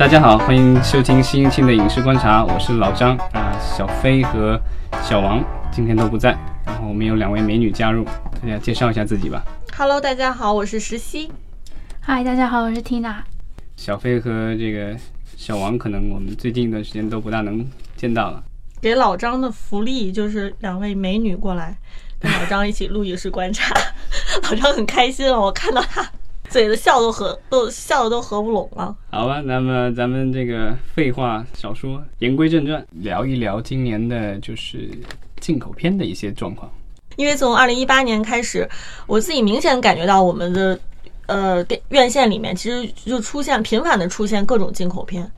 大家好，欢迎收听新一期的影视观察，我是老张啊，小飞和小王今天都不在，然后我们有两位美女加入，大家介绍一下自己吧。Hello，大家好，我是石溪。嗨，大家好，我是 Tina。小飞和这个小王，可能我们最近一段时间都不大能见到了。给老张的福利就是两位美女过来跟老张一起录影视观察，老张很开心哦，我看到他嘴的笑都合都笑的都合不拢了。好吧，那么咱们这个废话少说，言归正传，聊一聊今年的就是进口片的一些状况。因为从二零一八年开始，我自己明显感觉到我们的呃电院线里面其实就出现频繁的出现各种进口片。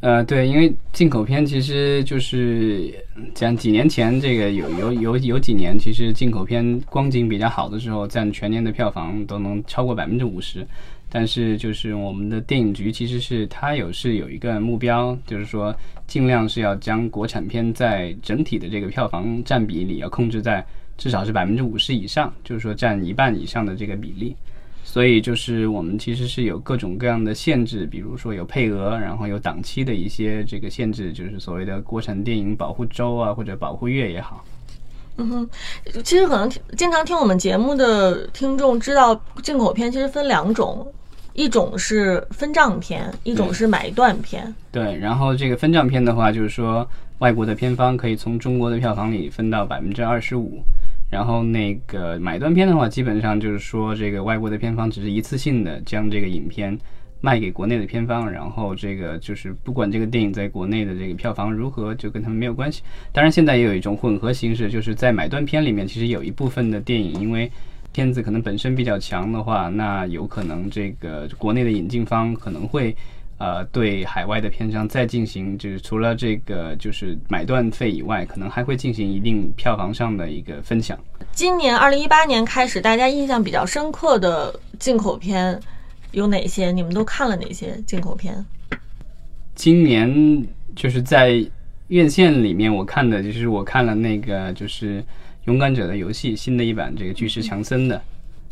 呃，对，因为进口片其实就是讲几年前，这个有有有有几年，其实进口片光景比较好的时候，占全年的票房都能超过百分之五十。但是就是我们的电影局其实是它有是有一个目标，就是说尽量是要将国产片在整体的这个票房占比里要控制在至少是百分之五十以上，就是说占一半以上的这个比例。所以就是我们其实是有各种各样的限制，比如说有配额，然后有档期的一些这个限制，就是所谓的国产电影保护周啊，或者保护月也好。嗯哼，其实可能经常听我们节目的听众知道，进口片其实分两种，一种是分账片，一种是买断片。对，然后这个分账片的话，就是说外国的片方可以从中国的票房里分到百分之二十五。然后那个买断片的话，基本上就是说，这个外国的片方只是一次性的将这个影片卖给国内的片方，然后这个就是不管这个电影在国内的这个票房如何，就跟他们没有关系。当然，现在也有一种混合形式，就是在买断片里面，其实有一部分的电影，因为片子可能本身比较强的话，那有可能这个国内的引进方可能会。呃，对海外的片商再进行，就是除了这个就是买断费以外，可能还会进行一定票房上的一个分享。今年二零一八年开始，大家印象比较深刻的进口片有哪些？你们都看了哪些进口片？今年就是在院线里面，我看的就是我看了那个就是《勇敢者的游戏》新的一版这个巨石强森的，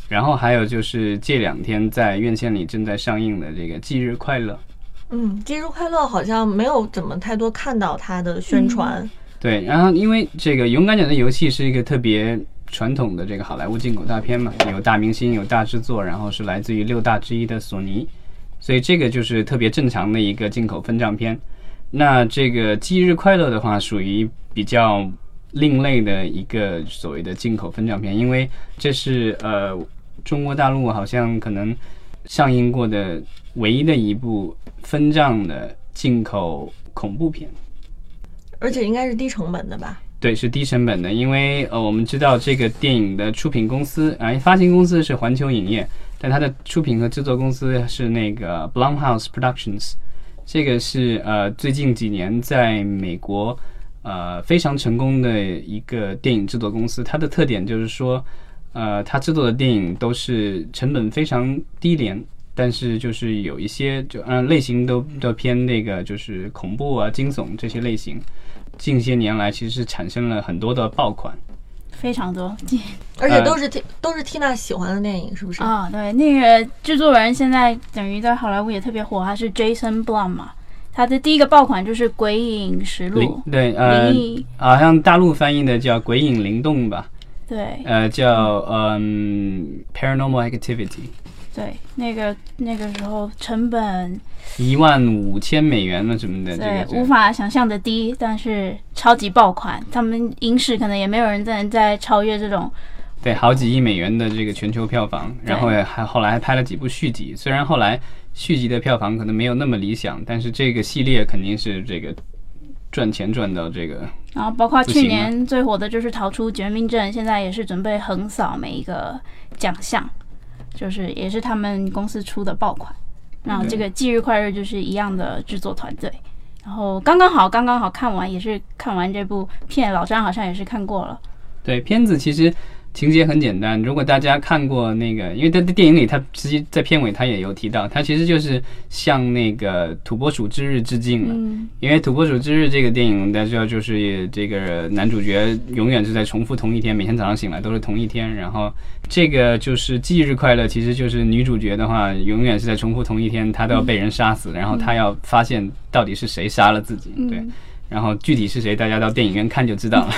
然后还有就是这两天在院线里正在上映的这个《忌日快乐》。嗯，节日快乐好像没有怎么太多看到它的宣传。对，然后因为这个《勇敢者的游戏》是一个特别传统的这个好莱坞进口大片嘛，有大明星，有大制作，然后是来自于六大之一的索尼，所以这个就是特别正常的一个进口分账片。那这个《忌日快乐》的话，属于比较另类的一个所谓的进口分账片，因为这是呃中国大陆好像可能上映过的唯一的一部分账的进口恐怖片。而且应该是低成本的吧？对，是低成本的，因为呃，我们知道这个电影的出品公司啊，发行公司是环球影业，但它的出品和制作公司是那个 Blumhouse Productions，这个是呃最近几年在美国呃非常成功的一个电影制作公司。它的特点就是说，呃，它制作的电影都是成本非常低廉。但是就是有一些就嗯类型都都偏那个就是恐怖啊惊悚这些类型，近些年来其实是产生了很多的爆款，非常多。而且都是、都是缇娜喜欢的电影，是不是？啊、对，那个制作人现在等于在好莱坞也特别火，他是 Jason Blum 嘛，他的第一个爆款就是《鬼影实录》，对呃灵异。好像大陆翻译的叫《鬼影灵动》吧，对呃叫嗯 Paranormal Activity，对，那个那个时候成本一万五千美元了什么的，对这个无法想象的低，但是超级爆款，他们影史可能也没有人在在超越这种对，好几亿美元的这个全球票房，然后也还后来还拍了几部续集，虽然后来续集的票房可能没有那么理想，但是这个系列肯定是这个赚钱赚到这个。然后包括去年最火的就是《逃出绝命镇》，现在也是准备横扫每一个奖项，就是也是他们公司出的爆款。那这个《忌日快乐》就是一样的制作团队。然后刚刚好，刚刚好看完，也是看完这部片，老张好像也是看过了。对片子其实情节很简单。如果大家看过那个，因为在电影里，他实际在片尾他也有提到，他其实就是向那个《土拨鼠之日》致敬了。嗯因为《土拨鼠之日》这个电影，大家知道，就是这个男主角永远是在重复同一天，每天早上醒来都是同一天。然后这个就是忌日快乐，其实就是女主角的话，永远是在重复同一天，她都要被人杀死，然后她要发现到底是谁杀了自己。对，嗯，然后具体是谁，大家到电影院看就知道了。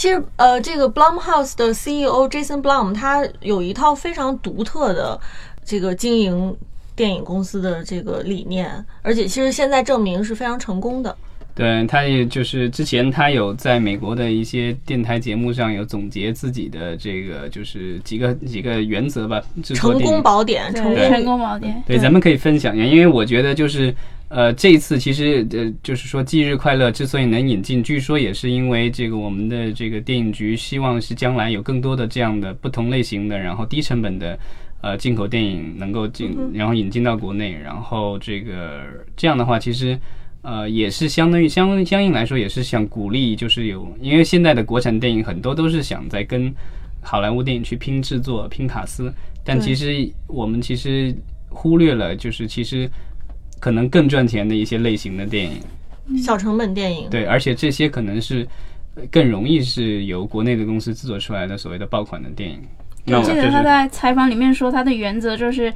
其实，呃，这个 Blumhouse 的 CEO Jason Blum 他有一套非常独特的这个经营电影公司的这个理念，而且其实现在证明是非常成功的。对，他也就是之前他有在美国的一些电台节目上有总结自己的这个就是几个几个原则吧，成功宝典，成，功成功宝典，对。咱们可以分享一下，因为我觉得就是呃，这一次其实呃，就是说忌日快乐之所以能引进，据说也是因为这个我们的这个电影局希望是将来有更多的这样的不同类型的，然后低成本的。呃，进口电影能够进，然后引进到国内，然后这个这样的话，其实呃也是相当于相相应来说也是想鼓励，就是有，因为现在的国产电影很多都是想在跟好莱坞电影去拼制作、拼卡司，但其实我们其实忽略了，就是其实可能更赚钱的一些类型的电影，小成本电影。对，而且这些可能是呃更容易是由国内的公司制作出来的所谓的爆款的电影。我记得他在采访里面说，他的原则就是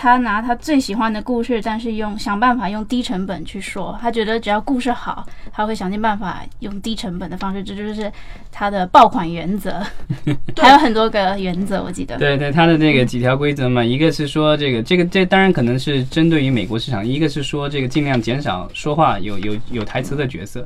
他拿他最喜欢的故事，但是用想办法用低成本去说。他觉得只要故事好，他会想尽办法用低成本的方式，这就是他的爆款原则。还有很多个原则，我记得。对对，他的那个几条规则嘛，一个是说这个 这个这当然可能是针对于美国市场，一个是说这个尽量减少说话有有有台词的角色，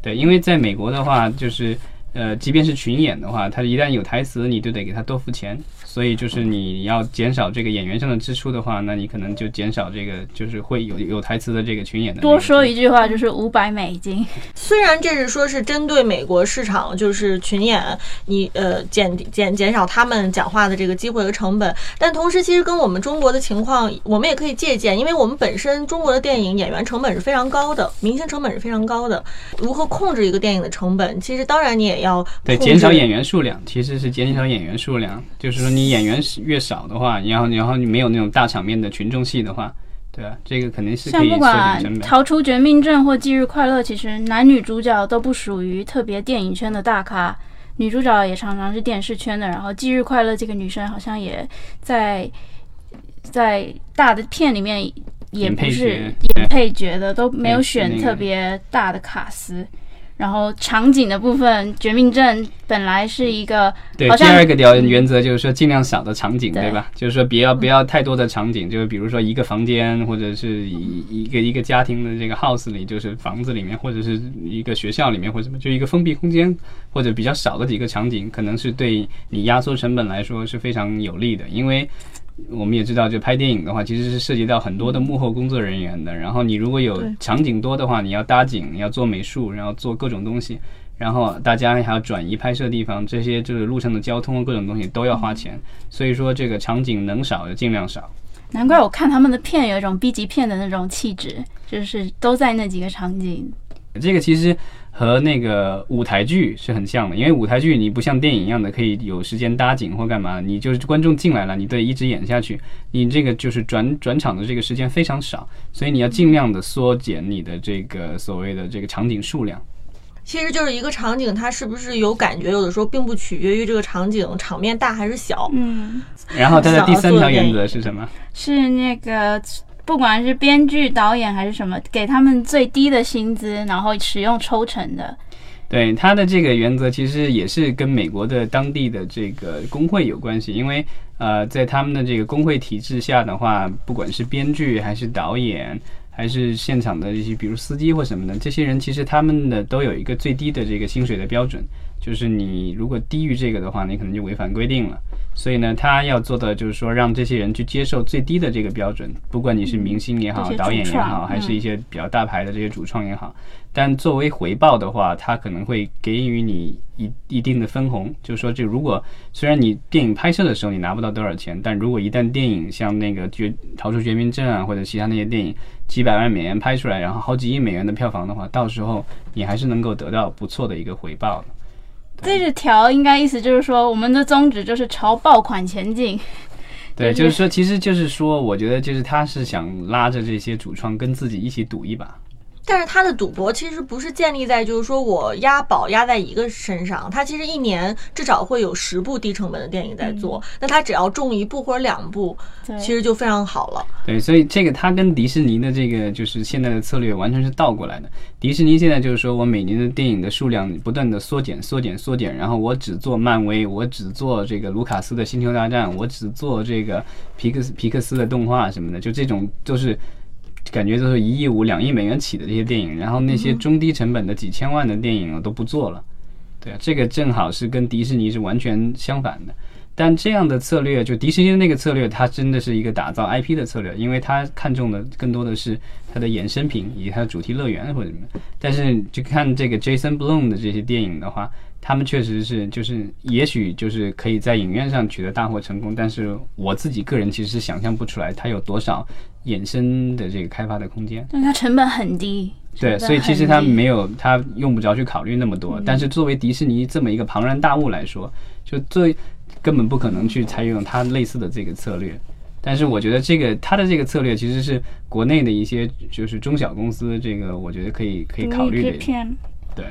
对，因为在美国的话就是。呃，即便是群演的话，他一旦有台词，你就得给他多付钱。所以就是你要减少这个演员上的支出的话，那你可能就减少这个就是会有有台词的这个群演的。多说一句话就是五百美金。虽然这是说是针对美国市场，就是群演，你呃减减减少他们讲话的这个机会和成本，但同时其实跟我们中国的情况，我们也可以借鉴，因为我们本身中国的电影演员成本是非常高的，明星成本是非常高的。如何控制一个电影的成本？其实当然你也要对，减少演员数量，其实是减少演员数量，就是说你演员越少的话，然后然后你没有那种大场面的群众戏的话，对啊？这个肯定是像不管。逃出绝命镇或忌日快乐，其实男女主角都不属于特别电影圈的大咖，女主角也常常是电视圈的。然后忌日快乐这个女生好像也在在大的片里面也不是角演配角的，都没有选特别大的卡司。然后场景的部分，《绝命镇》本来是一个对，第二个条原则就是说尽量少的场景，对对吧？就是说不要不要太多的场景，就是比如说一个房间，或者是一一个一个家庭的这个 house 里，就是房子里面，或者是一个学校里面，或者什么，就一个封闭空间，或者比较少的几个场景，可能是对你压缩成本来说是非常有利的，因为。我们也知道，就拍电影的话，其实是涉及到很多的幕后工作人员的。然后你如果有场景多的话，你要搭景，你要做美术，然后做各种东西，然后大家还要转移拍摄地方，这些就是路上的交通各种东西都要花钱。所以说，这个场景能少就尽量少。难怪我看他们的片有一种 B 级片的那种气质，就是都在那几个场景。这个其实和那个舞台剧是很像的，因为舞台剧你不像电影一样的可以有时间搭景或干嘛，你就是观众进来了，你得一直演下去，你这个就是转转场的这个时间非常少，所以你要尽量的缩减你的这个所谓的这个场景数量。其实就是一个场景，它是不是有感觉，有的时候并不取决于这个场景场面大还是小。嗯，然后它的第三条原则是什么？是那个不管是编剧、导演还是什么，给他们最低的薪资，然后使用抽成的。对他的这个原则，其实也是跟美国的当地的这个工会有关系，因为呃，在他们的这个工会体制下的话，不管是编剧还是导演，还是现场的这些，比如司机或什么的，这些人其实他们的都有一个最低的这个薪水的标准，就是你如果低于这个的话，你可能就违反规定了。所以呢，他要做的就是说，让这些人去接受最低的这个标准，不管你是明星也好，导演也好，还是嗯一些比较大牌的这些主创也好。但作为回报的话，他可能会给予你一一定的分红，就是说，这如果虽然你电影拍摄的时候你拿不到多少钱，但如果一旦电影像那个绝逃出绝命镇啊，或者其他那些电影几百万美元拍出来，然后好几亿美元的票房的话，到时候你还是能够得到不错的一个回报的。这个条应该意思就是说，我们的宗旨就是朝爆款前进。对，就就是是说，其实就是说，我觉得就是他是想拉着这些主创跟自己一起赌一把。但是他的赌博其实不是建立在就是说我押宝押在一个身上，他其实一年至少会有十部低成本的电影在做，那他只要中一部或者两部，其实就非常好了。对，所以这个他跟迪士尼的这个就是现在的策略完全是倒过来的。迪士尼现在就是说我每年的电影的数量不断的缩减、缩减、缩减，然后我只做漫威，我只做这个卢卡斯的星球大战，我只做这个皮克斯皮克斯的动画什么的，就这种都是。感觉就是一亿五、两亿美元起的这些电影，然后那些中低成本的几千万的电影我都不做了。对啊，这个正好是跟迪士尼是完全相反的。但这样的策略，就迪士尼的那个策略，它真的是一个打造 IP 的策略，因为它看中的更多的是它的衍生品以及它的主题乐园或者什么。但是就看这个 Jason Blum 的这些电影的话，他们确实是就是也许就是可以在影院上取得大获成功，但是我自己个人其实是想象不出来它有多少衍生的这个开发的空间。但它成本很低。对，所以其实他没有，他用不着去考虑那么多。但是作为迪士尼这么一个庞然大物来说，就最根本不可能去采用它类似的这个策略。但是我觉得这个它的这个策略其实是国内的一些就是中小公司，这个我觉得可以可以考虑的。对，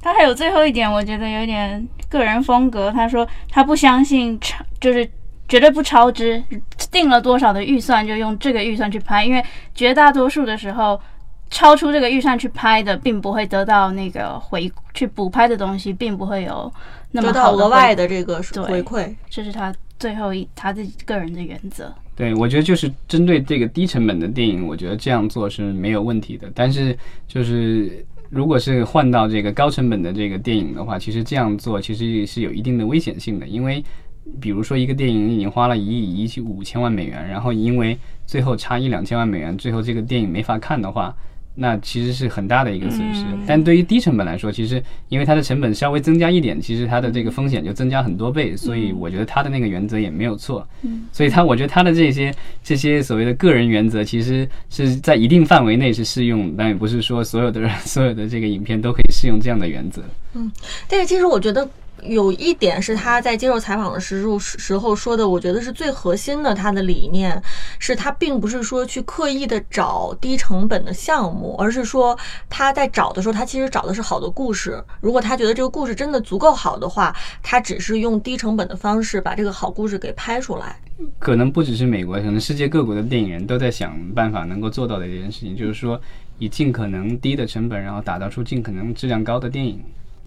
他还有最后一点，我觉得有点个人风格。他说他不相信超，就是绝对不超支，定了多少的预算就用这个预算去拍，因为绝大多数的时候，超出这个预算去拍的，并不会得到那个回去补拍的东西，并不会有那么得到好额外的，这个回馈，这是他最后一他自己个人的原则。对，我觉得就是针对这个低成本的电影，我觉得这样做是没有问题的。但是就是如果是换到这个高成本的这个电影的话，其实这样做其实是有一定的危险性的，因为比如说一个电影已经花了一亿一五千万美元，然后因为最后差一两千万美元，最后这个电影没法看的话。那其实是很大的一个损失，但对于低成本来说，其实因为它的成本稍微增加一点，其实它的这个风险就增加很多倍，所以我觉得它的那个原则也没有错。所以他，我觉得他的这些这些所谓的个人原则，其实是在一定范围内是适用，但也不是说所有的人 所有的这个影片都可以适用这样的原则。嗯但是其实我觉得有一点是他在接受采访的时候时候说的，我觉得是最核心的。他的理念是他并不是说去刻意的找低成本的项目，而是说他在找的时候，他其实找的是好的故事。如果他觉得这个故事真的足够好的话，他只是用低成本的方式把这个好故事给拍出来。可能不只是美国，可能世界各国的电影人都在想办法能够做到的一件事情，就是说以尽可能低的成本，然后打造出尽可能质量高的电影。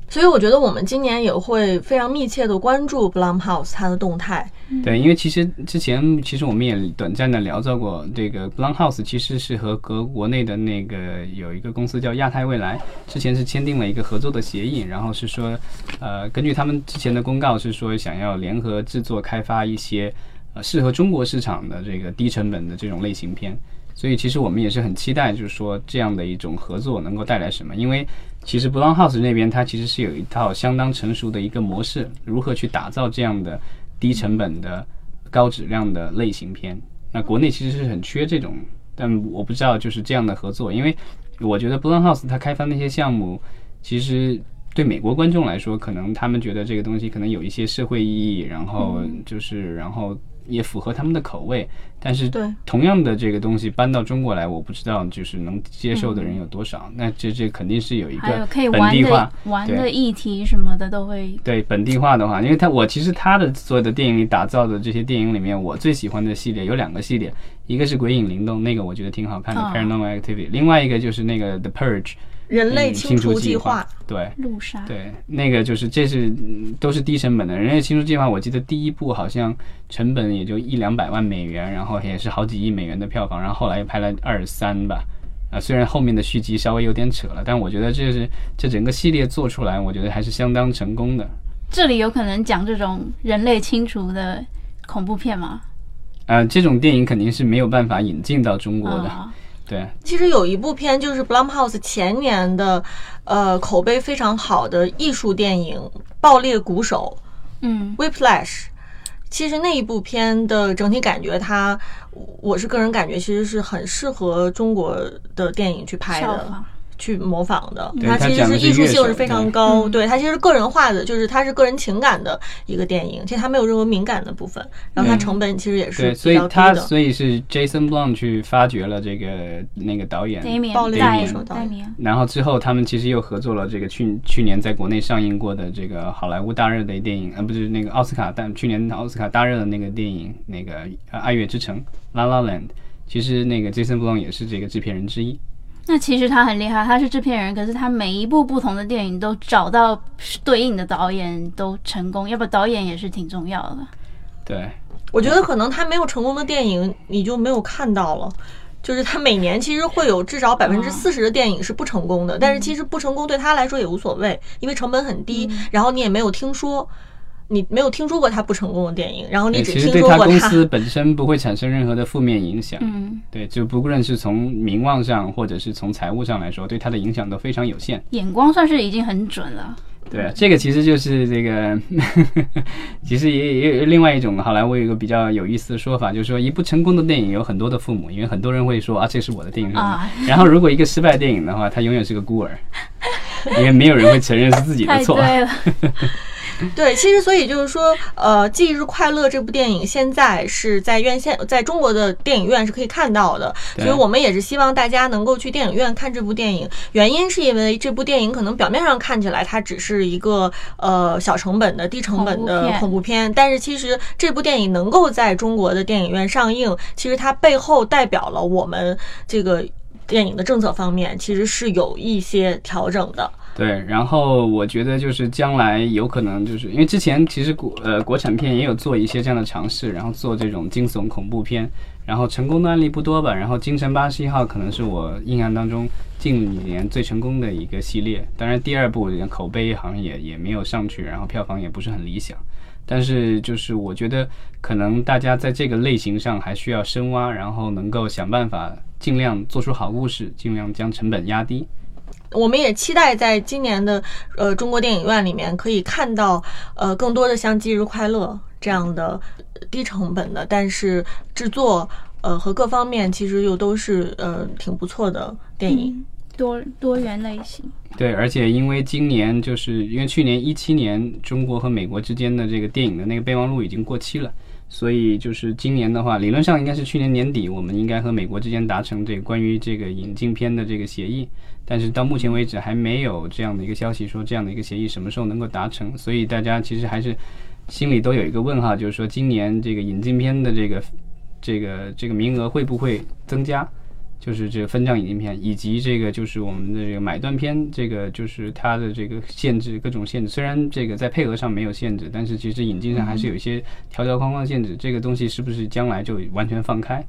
所以我觉得我们今年也会非常密切的关注 Blumhouse 它的动态。对，因为其实之前其实我们也短暂的聊到过，这个 Blumhouse 其实是和和国内的那个有一个公司叫亚太未来，之前是签订了一个合作的协议，然后是说，呃，根据他们之前的公告是说想要联合制作开发一些呃适合中国市场的这个低成本的这种类型片。所以其实我们也是很期待，就是说这样的一种合作能够带来什么，因为其实 Blumhouse 那边它其实是有一套相当成熟的一个模式，如何去打造这样的低成本的高质量的类型片。那国内其实是很缺这种，但我不知道就是这样的合作，因为我觉得 Blumhouse 它开发那些项目，其实对美国观众来说，可能他们觉得这个东西可能有一些社会意义，然后就是然后也符合他们的口味，但是对同样的这个东西搬到中国来，我不知道就是能接受的人有多少。那这这肯定是有一个本玩地化的，玩的议题什么的都会。对本地化的话，因为他我其实他的所有的电影里打造的这些电影里面，我最喜欢的系列有两个系列，一个是《鬼影灵动》，那个我觉得挺好看的哦 Paranormal Activity，另外一个就是那个 The Purge 人类嗯清除计划划，，对。路杀，对，那个就是这是嗯都是低成本的。人类清除计划，我记得第一部好像成本也就一两百万美元，然后也是好几亿美元的票房，然后后来又拍了二三吧。啊，虽然后面的续集稍微有点扯了，但我觉得这是这整个系列做出来，我觉得还是相当成功的。这里有可能讲这种人类清除的恐怖片吗？啊，这种电影肯定是没有办法引进到中国的。啊对，其实有一部片就是 Blumhouse 前年的，呃，口碑非常好的艺术电影《爆裂鼓手嗯》（Whiplash）。其实那一部片的整体感觉它，我是个人感觉其实是很适合中国的电影去拍的。去模仿的，对它其实是艺术性是非常高，嗯对它其实是个人化的，就是它是个人情感的一个电影，其实它没有任何敏感的部分，然后它嗯成本其实也是对，比所以较低的。他所以是 Jason Blum 去发掘了这个那个导演，Damien 暴力戴手导演 Damien 然后之后他们其实又合作了这个去去年在国内上映过的这个好莱坞大热的电影，呃，不是那个奥斯卡但去年奥斯卡大热的那个电影，那个呃《爱乐之城》（La La Land）。其实那个 Jason Blum 也是这个制片人之一。那其实他很厉害，他是制片人，可是他每一部不同的电影都找到对应的导演，都成功。要不导演也是挺重要的。对，我觉得可能他没有成功的电影，你就没有看到了。就是他每年其实会有至少百分之四十的电影是不成功的，但是其实不成功对他来说也无所谓，因为成本很低，然后你也没有听说，你没有听说过他不成功的电影，然后你只听其实对他说过他。公司本身不会产生任何的负面影响。嗯，对，就不论是从名望上，或者是从财务上来说，对他的影响都非常有限。眼光算是已经很准了。对啊，这个其实就是这个，其实也也有另外一种好莱坞有一个比较有意思的说法，就是说一部成功的电影有很多的父母，因为很多人会说啊，这是我的电影。啊然后如果一个失败电影的话，他永远是个孤儿，因为没有人会承认是自己的错。对了，对，其实所以就是说，呃，《忌日快乐》这部电影现在是在院线，在中国的电影院是可以看到的，所以我们也是希望大家能够去电影院看这部电影。原因是因为这部电影可能表面上看起来它只是一个呃小成本的、低成本的恐怖恐怖片，但是其实这部电影能够在中国的电影院上映，其实它背后代表了我们这个电影的政策方面其实是有一些调整的。对，然后我觉得就是将来有可能就是因为之前其实国呃国产片也有做一些这样的尝试，然后做这种惊悚恐怖片，然后成功的案例不多吧。然后《京城八十一号》可能是我印象当中近几年最成功的一个系列，当然第二部口碑好像也也没有上去，然后票房也不是很理想。但是就是我觉得可能大家在这个类型上还需要深挖，然后能够想办法尽量做出好故事，尽量将成本压低。我们也期待在今年的呃中国电影院里面可以看到呃更多的像《忌日快乐》这样的呃低成本的，但是制作呃和各方面其实又都是呃挺不错的电影。嗯多多元类型。对，而且因为今年就是因为去年一七年中国和美国之间的这个电影的那个备忘录已经过期了，所以就是今年的话，理论上应该是去年年底，我们应该和美国之间达成这个关于这个引进片的这个协议，但是到目前为止还没有这样的一个消息说这样的一个协议什么时候能够达成，所以大家其实还是心里都有一个问号，就是说今年这个引进片的这个这个这个名额会不会增加？就是这个分账引进片，以及这个就是我们的这个买断片，这个就是它的这个限制，各种限制。虽然这个在配额上没有限制，但是其实引进上还是有一些条条框框限制。这个东西是不是将来就完全放开？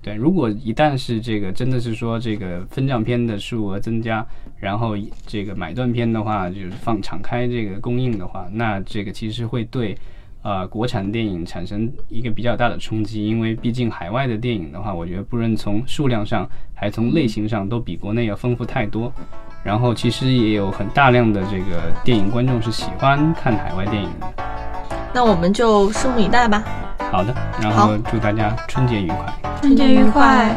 对，如果一旦是这个真的是说这个分账片的数额增加，然后这个买断片的话就是放敞开这个供应的话，那这个其实会对呃国产电影产生一个比较大的冲击，因为毕竟海外的电影的话，我觉得不论从数量上还从类型上都比国内要丰富太多。然后其实也有很大量的这个电影观众是喜欢看海外电影的。那我们就拭目以待吧。好的，然后祝大家春节愉快。春节愉快。